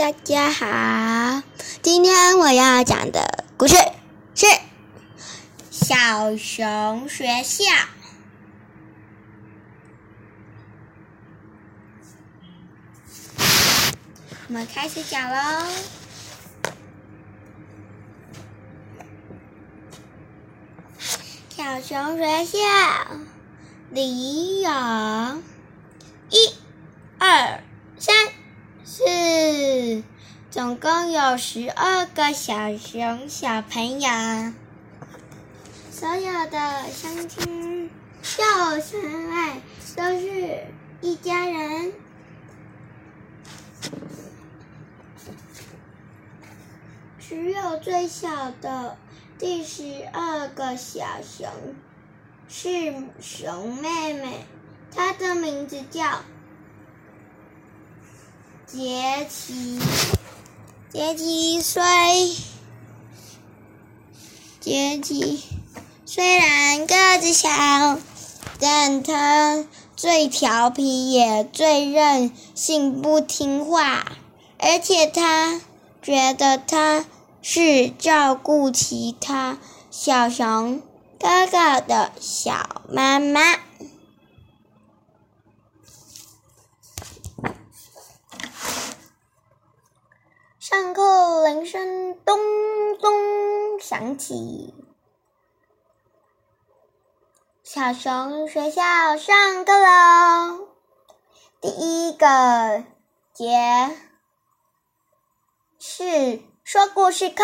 大家好，今天我要讲的故事是《小熊学校》。我们开始讲喽。小熊学校里有一、二、三、是，总共有十二个小熊小朋友。所有的相亲又相爱，都是一家人。只有最小的。第十二个小熊是熊妹妹，她的名字叫杰奇。杰奇虽杰奇虽然个子小，但他最调皮也最任性，不听话，而且他觉得他。是照顾其他小熊哥哥的小妈妈。上课铃声咚咚响起，小熊学校上课喽！第一个节是。说故事课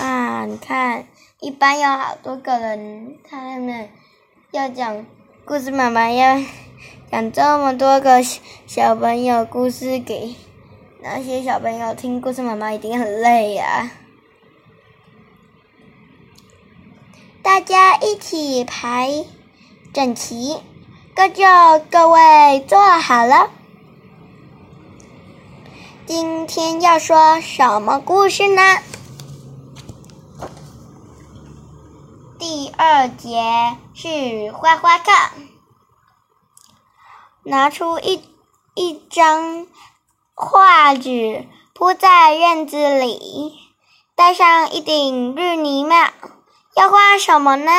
啊！你看，一般有好多个人，他们要讲故事，妈妈要讲这么多个小朋友故事给那些小朋友听，故事妈妈一定很累呀。大家一起排整齐，各就各位坐好了。今天要说什么故事呢？第二节是画画课，拿出一一张画纸铺在院子里，戴上一顶绿泥帽，要画什么呢？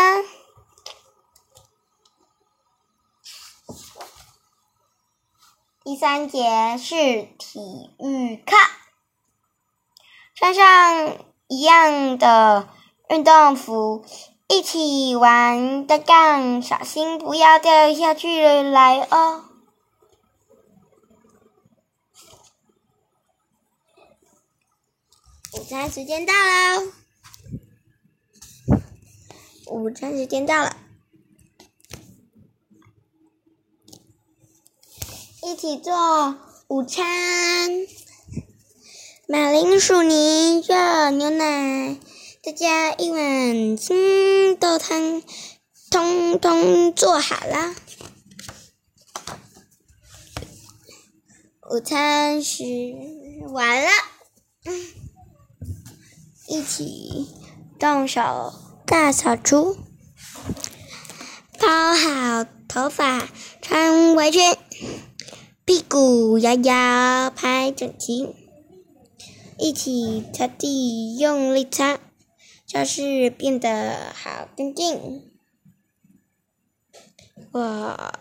第三节是体育课，穿上一样的运动服，一起玩的杠，小心不要掉下去来哦。午餐时间到了，午餐时间到了。一起做午餐，马铃薯泥、热牛奶，再加一碗青豆汤，通通做好了。午餐时完了，一起动手大扫除，包好头发，穿围裙。屁股摇摇，拍整齐，一起擦地，用力擦，教室变得好干净。哇，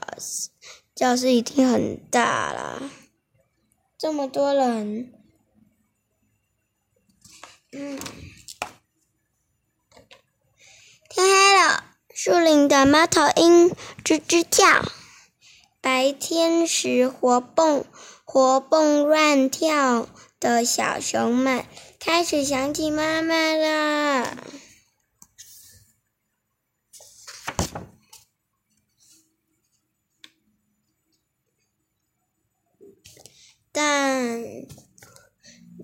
教室一定很大啦，这么多人。嗯，天黑了，树林的猫头鹰吱吱叫。白天时活蹦活蹦乱跳的小熊们开始想起妈妈了，但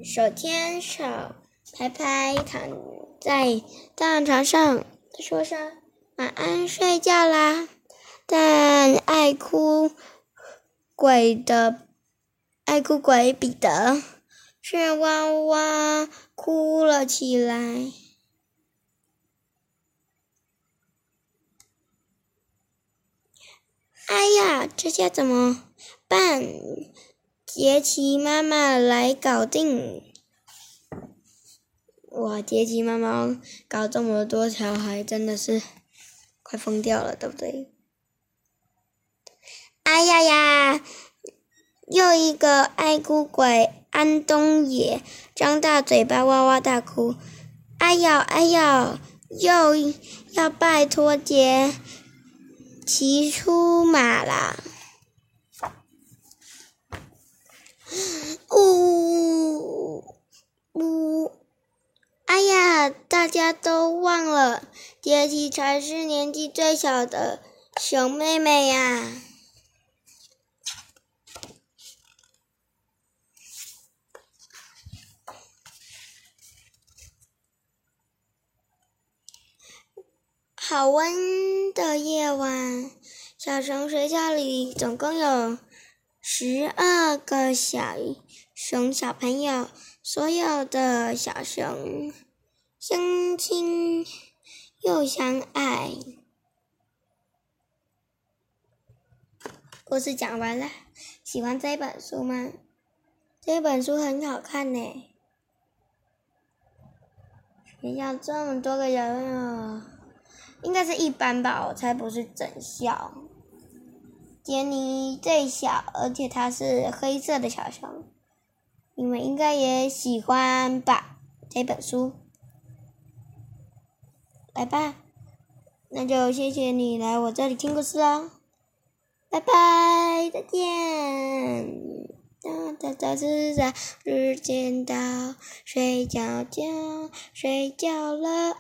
手牵手拍拍躺在大床上，说声晚安，睡觉啦。但爱哭鬼的爱哭鬼彼得却哇哇哭了起来。哎呀，这下怎么办？杰奇妈妈来搞定。哇，杰奇妈妈搞这么多小孩，真的是快疯掉了，对不对？哎呀呀！又一个爱哭鬼安东野张大嘴巴哇哇大哭，哎呀哎呀！又要拜托杰骑出马啦！呜呜！哎呀，大家都忘了，杰奇才是年纪最小的熊妹妹呀！好温的夜晚，小熊学校里总共有十二个小熊小朋友，所有的小熊相亲又相爱。故事讲完了，喜欢这本书吗？这本书很好看呢。学校这么多个人啊。应该是一般吧，我猜不是整校。杰尼最小，而且它是黑色的小熊，你们应该也喜欢吧？这本书，拜拜，那就谢谢你来我这里听故事哦，拜拜，再见。哒哒哒吱喳，时间到，睡觉觉，睡觉了。